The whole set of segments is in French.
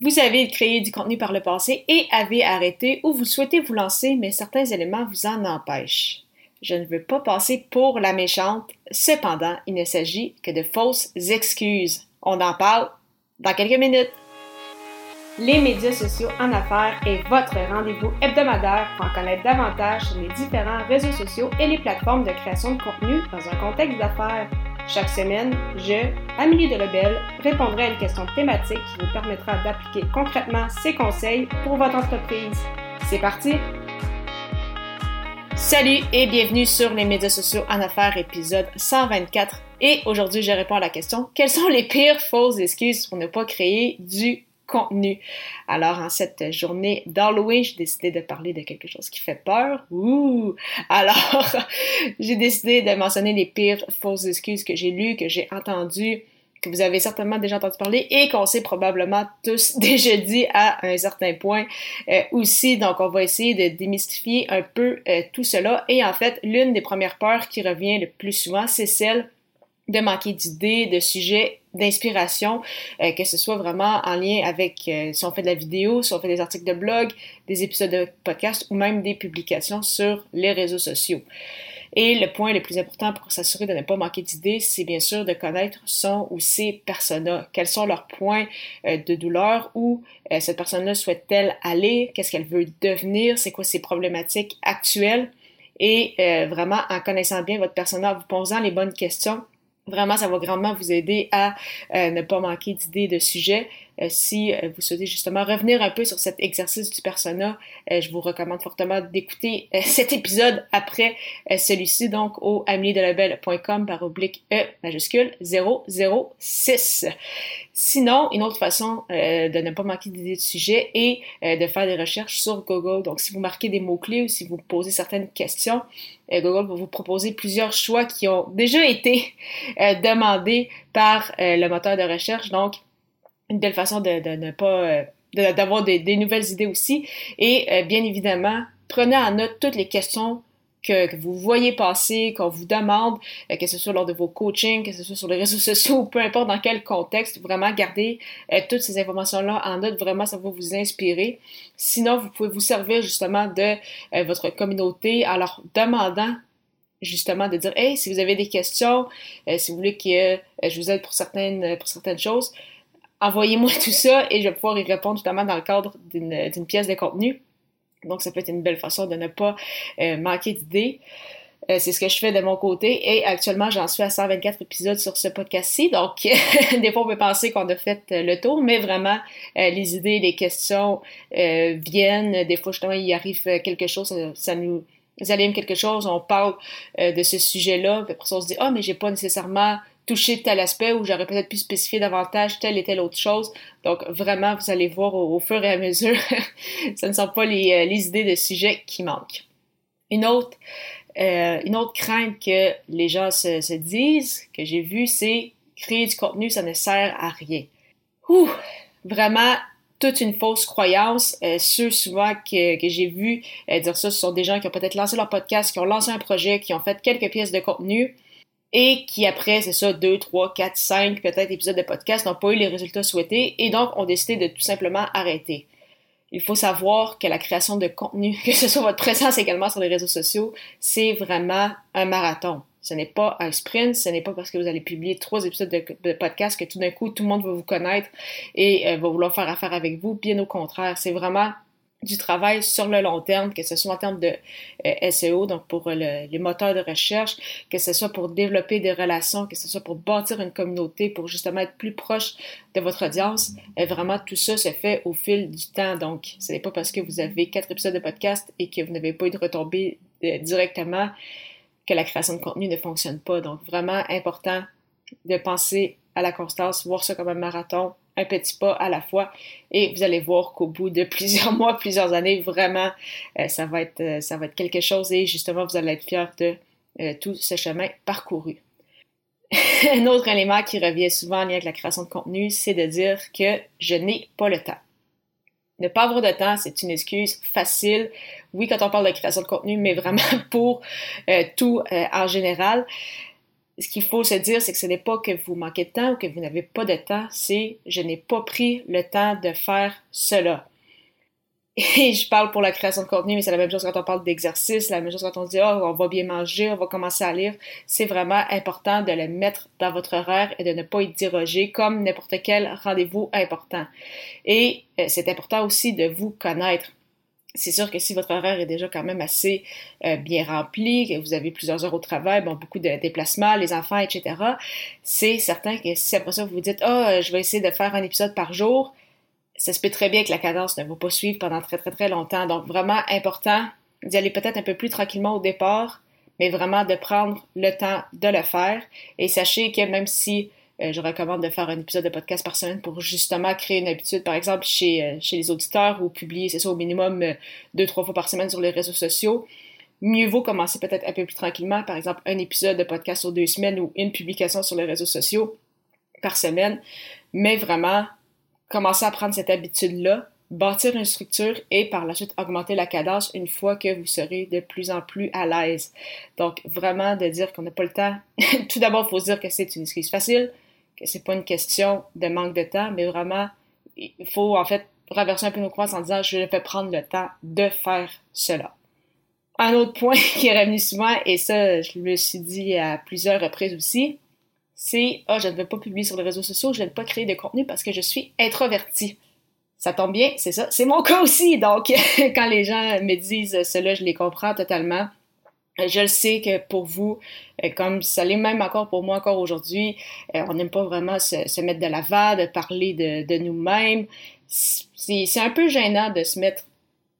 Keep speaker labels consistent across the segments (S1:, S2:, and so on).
S1: Vous avez créé du contenu par le passé et avez arrêté ou vous souhaitez vous lancer, mais certains éléments vous en empêchent. Je ne veux pas passer pour la méchante, cependant, il ne s'agit que de fausses excuses. On en parle dans quelques minutes. Les médias sociaux en affaires est votre rendez-vous hebdomadaire pour en connaître davantage sur les différents réseaux sociaux et les plateformes de création de contenu dans un contexte d'affaires. Chaque semaine, je, Amélie Delebel, répondrai à une question thématique qui vous permettra d'appliquer concrètement ces conseils pour votre entreprise. C'est parti! Salut et bienvenue sur les médias sociaux en affaires, épisode 124. Et aujourd'hui, je réponds à la question quelles sont les pires fausses excuses pour ne pas créer du contenu. Alors, en cette journée d'Halloween, j'ai décidé de parler de quelque chose qui fait peur. Ouh! Alors, j'ai décidé de mentionner les pires fausses excuses que j'ai lues, que j'ai entendues, que vous avez certainement déjà entendu parler et qu'on s'est probablement tous déjà dit à un certain point euh, aussi. Donc, on va essayer de démystifier un peu euh, tout cela. Et en fait, l'une des premières peurs qui revient le plus souvent, c'est celle de manquer d'idées, de sujets, d'inspiration, euh, que ce soit vraiment en lien avec euh, si on fait de la vidéo, si on fait des articles de blog, des épisodes de podcast ou même des publications sur les réseaux sociaux. Et le point le plus important pour s'assurer de ne pas manquer d'idées, c'est bien sûr de connaître son ou ses personas. Quels sont leurs points euh, de douleur, où cette personne-là souhaite-t-elle aller, qu'est-ce qu'elle veut devenir, c'est quoi ses problématiques actuelles? Et vraiment, en connaissant bien votre persona, en vous posant les bonnes questions, Vraiment, ça va grandement vous aider à euh, ne pas manquer d'idées de sujets. Euh, si euh, vous souhaitez justement revenir un peu sur cet exercice du persona, je vous recommande fortement d'écouter cet épisode après celui-ci, donc au ameliedelabel.com par oblique E majuscule 006. Sinon, une autre façon de ne pas manquer d'idées de sujets est de faire des recherches sur Google. Donc, si vous marquez des mots-clés ou si vous posez certaines questions, Google va vous proposer plusieurs choix qui ont déjà été demandés par le moteur de recherche. Donc, une belle façon de, ne pas euh, d'avoir des, nouvelles idées aussi. Et euh, bien évidemment, prenez en note toutes les questions que, vous voyez passer, qu'on vous demande, euh, que ce soit lors de vos coachings, que ce soit sur les réseaux sociaux, peu importe dans quel contexte, vraiment gardez toutes ces informations-là en note, vraiment ça va vous inspirer. Sinon, vous pouvez vous servir justement de votre communauté en leur demandant justement de dire hey si vous avez des questions si vous voulez que je vous aide pour certaines pour certaines choses envoyez-moi tout ça et je vais pouvoir y répondre justement dans le cadre d'une pièce de contenu. Donc, ça peut être une belle façon de ne pas euh, manquer d'idées. Euh, c'est ce que je fais de mon côté et actuellement j'en suis à 124 épisodes sur ce podcast-ci. Donc des fois on peut penser qu'on a fait euh, le tour, mais vraiment les idées, les questions viennent. Des fois justement il arrive quelque chose, ça, nous allume quelque chose, on parle de ce sujet-là, puis après ça on se dit ah mais j'ai pas nécessairement toucher tel aspect ou j'aurais peut-être pu spécifier davantage telle et telle autre chose. Donc vraiment, vous allez voir au, fur et à mesure, ce ne sont pas les, euh, les, idées de sujet qui manquent. Une autre, euh, crainte que les gens se, se disent, que j'ai vu, c'est créer du contenu, ça ne sert à rien. Ouh, vraiment toute une fausse croyance. Euh, ceux souvent que, que j'ai vu euh, dire ça, ce sont des gens qui ont peut-être lancé leur podcast, qui ont lancé un projet, qui ont fait quelques pièces de contenu, et qui après, c'est ça, 2, 3, 4, 5 peut-être épisodes de podcast n'ont pas eu les résultats souhaités et donc ont décidé de tout simplement arrêter. Il faut savoir que la création de contenu, que ce soit votre présence également sur les réseaux sociaux, c'est vraiment un marathon. Ce n'est pas un sprint, ce n'est pas parce que vous allez publier trois épisodes de, podcast que tout d'un coup tout le monde va vous connaître et euh, va vouloir faire affaire avec vous. Bien au contraire, c'est vraiment du travail sur le long terme, que ce soit en termes de euh, SEO, donc pour les moteurs de recherche, que ce soit pour développer des relations, que ce soit pour bâtir une communauté, pour justement être plus proche de votre audience. Et vraiment, tout ça se fait au fil du temps. Donc, ce n'est pas parce que vous avez quatre épisodes de podcast et que vous n'avez pas eu de retombée euh, directement que la création de contenu ne fonctionne pas. Donc, vraiment important de penser à la constance, voir ça comme un marathon, un petit pas à la fois et vous allez voir qu'au bout de plusieurs mois, plusieurs années, vraiment, euh, ça, va être, euh, ça va être quelque chose et justement, vous allez être fiers de euh, tout ce chemin parcouru. un autre élément qui revient souvent en lien avec la création de contenu, c'est de dire que je n'ai pas le temps. Ne pas avoir de temps, c'est une excuse facile. Oui, quand on parle de création de contenu, mais vraiment pour tout en général ce qu'il faut se dire, c'est que ce n'est pas que vous manquez de temps ou que vous n'avez pas de temps, c'est je n'ai pas pris le temps de faire cela. Et je parle pour la création de contenu, mais c'est la même chose quand on parle d'exercice, la même chose quand on dit, oh, on va bien manger, on va commencer à lire. C'est vraiment important de le mettre dans votre horaire et de ne pas y déroger comme n'importe quel rendez-vous important. Et euh, c'est important aussi de vous connaître c'est sûr que si votre horaire est déjà quand même assez euh, bien rempli, que vous avez plusieurs heures au travail, bon, beaucoup de déplacements, les enfants, etc., c'est certain que si après ça vous vous dites, ah, je vais essayer de faire un épisode par jour, ça se peut très bien que la cadence ne va pas suivre pendant très, très, très longtemps. Donc, vraiment important d'y aller peut-être un peu plus tranquillement au départ, mais vraiment de prendre le temps de le faire. Et sachez que même si euh, je recommande de faire un épisode de podcast par semaine pour justement créer une habitude, par exemple, chez, euh, chez les auditeurs ou publier, c'est ça, au minimum euh, deux, trois fois par semaine sur les réseaux sociaux. Mieux vaut commencer peut-être un peu plus tranquillement, par exemple, un épisode de podcast sur deux semaines ou une publication sur les réseaux sociaux par semaine, mais vraiment commencer à prendre cette habitude-là, bâtir une structure et par la suite augmenter la cadence une fois que vous serez de plus en plus à l'aise. Donc, vraiment de dire qu'on n'a pas le temps. Tout d'abord, il faut se dire que c'est une excuse facile c'est pas une question de manque de temps, mais vraiment, il faut en fait renverser un peu nos croyances en disant je vais prendre le temps de faire cela. Un autre point qui est revenu souvent, et ça, je me suis dit à plusieurs reprises aussi, c'est Ah, oh, je ne vais pas publier sur les réseaux sociaux, je ne vais pas créer de contenu parce que je suis introverti. Ça tombe bien, c'est ça. C'est mon cas aussi. Donc, quand les gens me disent cela, je les comprends totalement. Je le sais que pour vous, euh, comme ça l'est même encore pour moi encore aujourd'hui, euh, on n'aime pas vraiment se, mettre de l'avant, de parler de, nous-mêmes. C'est un peu gênant de se mettre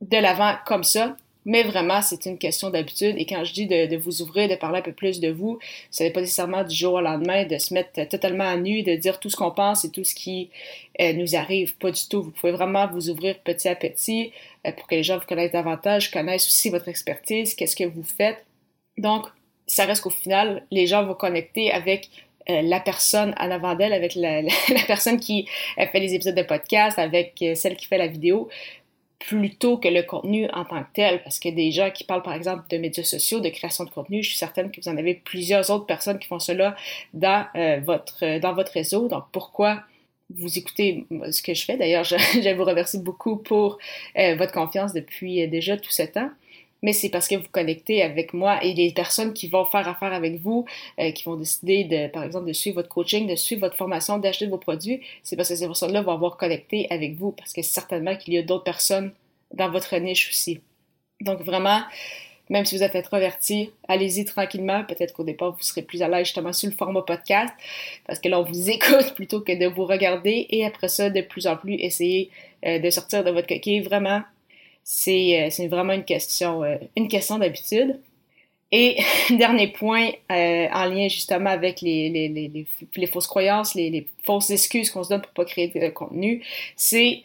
S1: de l'avant comme ça, mais vraiment, c'est une question d'habitude. Et quand je dis de, vous ouvrir, de parler un peu plus de vous, ce n'est pas nécessairement du jour au lendemain de se mettre totalement à nu, de dire tout ce qu'on pense et tout ce qui euh, nous arrive. Pas du tout. Vous pouvez vraiment vous ouvrir petit à petit pour que les gens vous connaissent davantage, connaissent aussi votre expertise, qu'est-ce que vous faites. Donc, ça reste qu'au final, les gens vont connecter avec euh, la personne en avant d'elle, avec la, personne qui euh, fait les épisodes de podcast, avec euh, celle qui fait la vidéo, plutôt que le contenu en tant que tel. Parce que des gens qui parlent, par exemple, de médias sociaux, de création de contenu, je suis certaine que vous en avez plusieurs autres personnes qui font cela dans, votre, réseau. Donc, pourquoi vous écoutez ce que je fais? D'ailleurs, je, je vous remercie beaucoup pour votre confiance depuis déjà tout ce temps mais c'est parce que vous connectez avec moi et les personnes qui vont faire affaire avec vous, euh, qui vont décider de, par exemple, de suivre votre coaching, de suivre votre formation, d'acheter vos produits, c'est parce que ces personnes-là vont avoir connecté avec vous, parce que certainement qu'il y a d'autres personnes dans votre niche aussi. Donc vraiment, même si vous êtes introverti, allez-y tranquillement. Peut-être qu'au départ, vous serez plus à l'aise justement sur le format podcast, parce que là, on vous écoute plutôt que de vous regarder, et après ça, de plus en plus, essayer euh, de sortir de votre coquille. Vraiment, c'est vraiment une question, euh, une question d'habitude. Et dernier point, euh, en lien justement avec les, les, les, les fausses croyances, les, fausses excuses qu'on se donne pour pas créer de contenu, c'est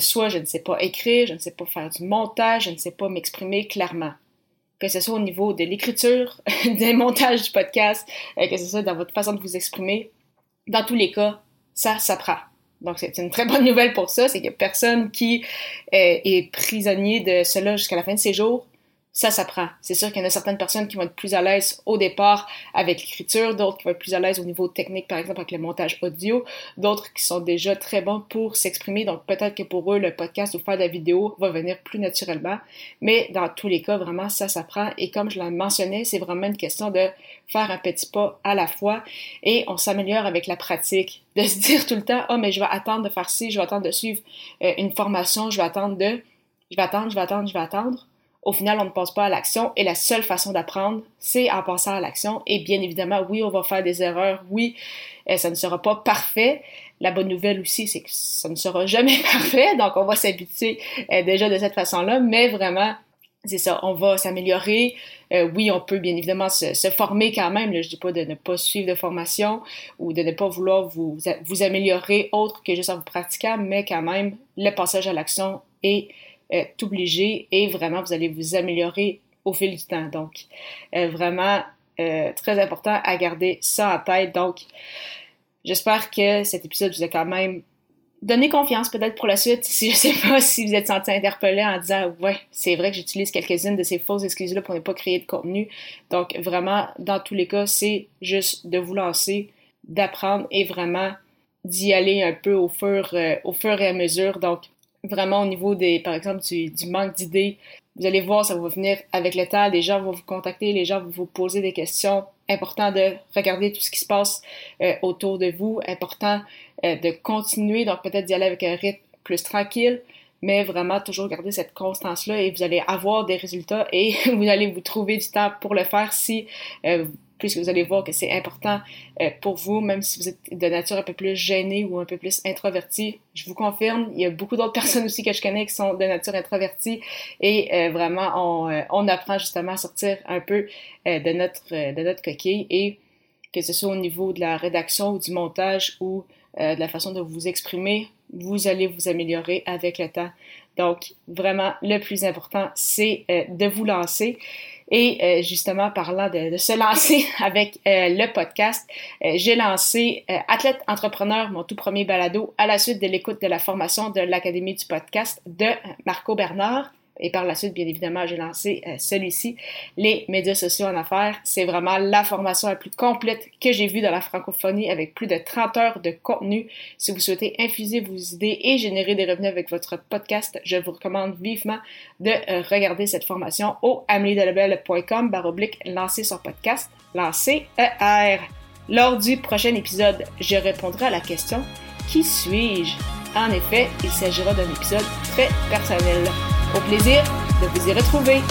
S1: soit je ne sais pas écrire, je ne sais pas faire du montage, je ne sais pas m'exprimer clairement. Que ce soit au niveau de l'écriture, des montages du podcast, que ce soit dans votre façon de vous exprimer, dans tous les cas, ça s'apprend. Donc, c'est une très bonne nouvelle pour ça, c'est qu'il n'y a personne qui euh, est prisonnier de cela jusqu'à la fin de ses jours ça s'apprend. C'est sûr qu'il y en a certaines personnes qui vont être plus à l'aise au départ avec l'écriture, d'autres qui vont être plus à l'aise au niveau technique, par exemple avec le montage audio, d'autres qui sont déjà très bons pour s'exprimer. Donc peut-être que pour eux, le podcast ou faire de la vidéo va venir plus naturellement. Mais dans tous les cas, vraiment, ça s'apprend. Et comme je l'ai mentionné, c'est vraiment une question de faire un petit pas à la fois et on s'améliore avec la pratique. De se dire tout le temps, oh, mais je vais attendre de faire ci, je vais attendre de suivre euh, une formation, je vais attendre de, je vais attendre, je vais attendre, je vais attendre au final, on ne passe pas à l'action et la seule façon d'apprendre, c'est en passant à l'action. Et bien évidemment, oui, on va faire des erreurs, oui, euh, ça ne sera pas parfait. La bonne nouvelle aussi, c'est que ça ne sera jamais parfait, donc on va s'habituer euh, déjà de cette façon-là, mais vraiment, c'est ça, on va s'améliorer. Euh, oui, on peut bien évidemment se, former quand même. Je je dis pas de ne pas suivre de formation ou de ne pas vouloir vous, vous améliorer autre que juste en vous pratiquant, mais quand même, le passage à l'action est est obligé et vraiment vous allez vous améliorer au fil du temps. Donc, euh, vraiment euh, très important à garder ça en tête. Donc, j'espère que cet épisode vous a quand même donnez confiance peut-être pour la suite. Si je sais pas si vous êtes senti interpellé en disant ouais, c'est vrai que j'utilise quelques-unes de ces fausses excuses-là pour ne pas créer de contenu. Donc vraiment, dans tous les cas, c'est juste de vous lancer, d'apprendre et vraiment d'y aller un peu au fur, euh, au fur et à mesure. Donc vraiment au niveau des, par exemple, du, manque d'idées, vous allez voir, ça va venir avec le temps. Les gens vont vous contacter, les gens vont vous poser des questions. Important de regarder tout ce qui se passe euh, autour de vous. Important euh, de continuer, donc peut-être d'y aller avec un rythme plus tranquille, mais vraiment toujours garder cette constance-là et vous allez avoir des résultats et vous allez vous trouver du temps pour le faire si euh, puisque vous allez voir que c'est important euh, pour vous, même si vous êtes de nature un peu plus gêné ou un peu plus introverti. Je vous confirme, il y a beaucoup d'autres personnes aussi que je connais qui sont de nature introvertie et euh, vraiment, on, euh, on, apprend justement à sortir un peu de, notre, de notre coquille et que ce soit au niveau de la rédaction ou du montage ou de la façon de vous exprimer, vous allez vous améliorer avec le temps. Donc, vraiment, le plus important, c'est de vous lancer. Et euh, justement, parlant de, se lancer avec euh, le podcast, euh, j'ai lancé Athlète Entrepreneur, mon tout premier balado, à la suite de l'écoute de la formation de l'Académie du podcast de Marco Bernard. Et par la suite, bien évidemment, j'ai lancé euh, celui-ci, les médias sociaux en affaires. C'est vraiment la formation la plus complète que j'ai vue dans la francophonie avec plus de 30 heures de contenu. Si vous souhaitez infuser vos idées et générer des revenus avec votre podcast, je vous recommande vivement de euh, regarder cette formation au ameliedelabel.com baroblique lancer son podcast, lancer ER. Lors du prochain épisode, je répondrai à la question Qui suis-je? En effet, il s'agira d'un épisode très personnel. Au plaisir de vous y retrouver.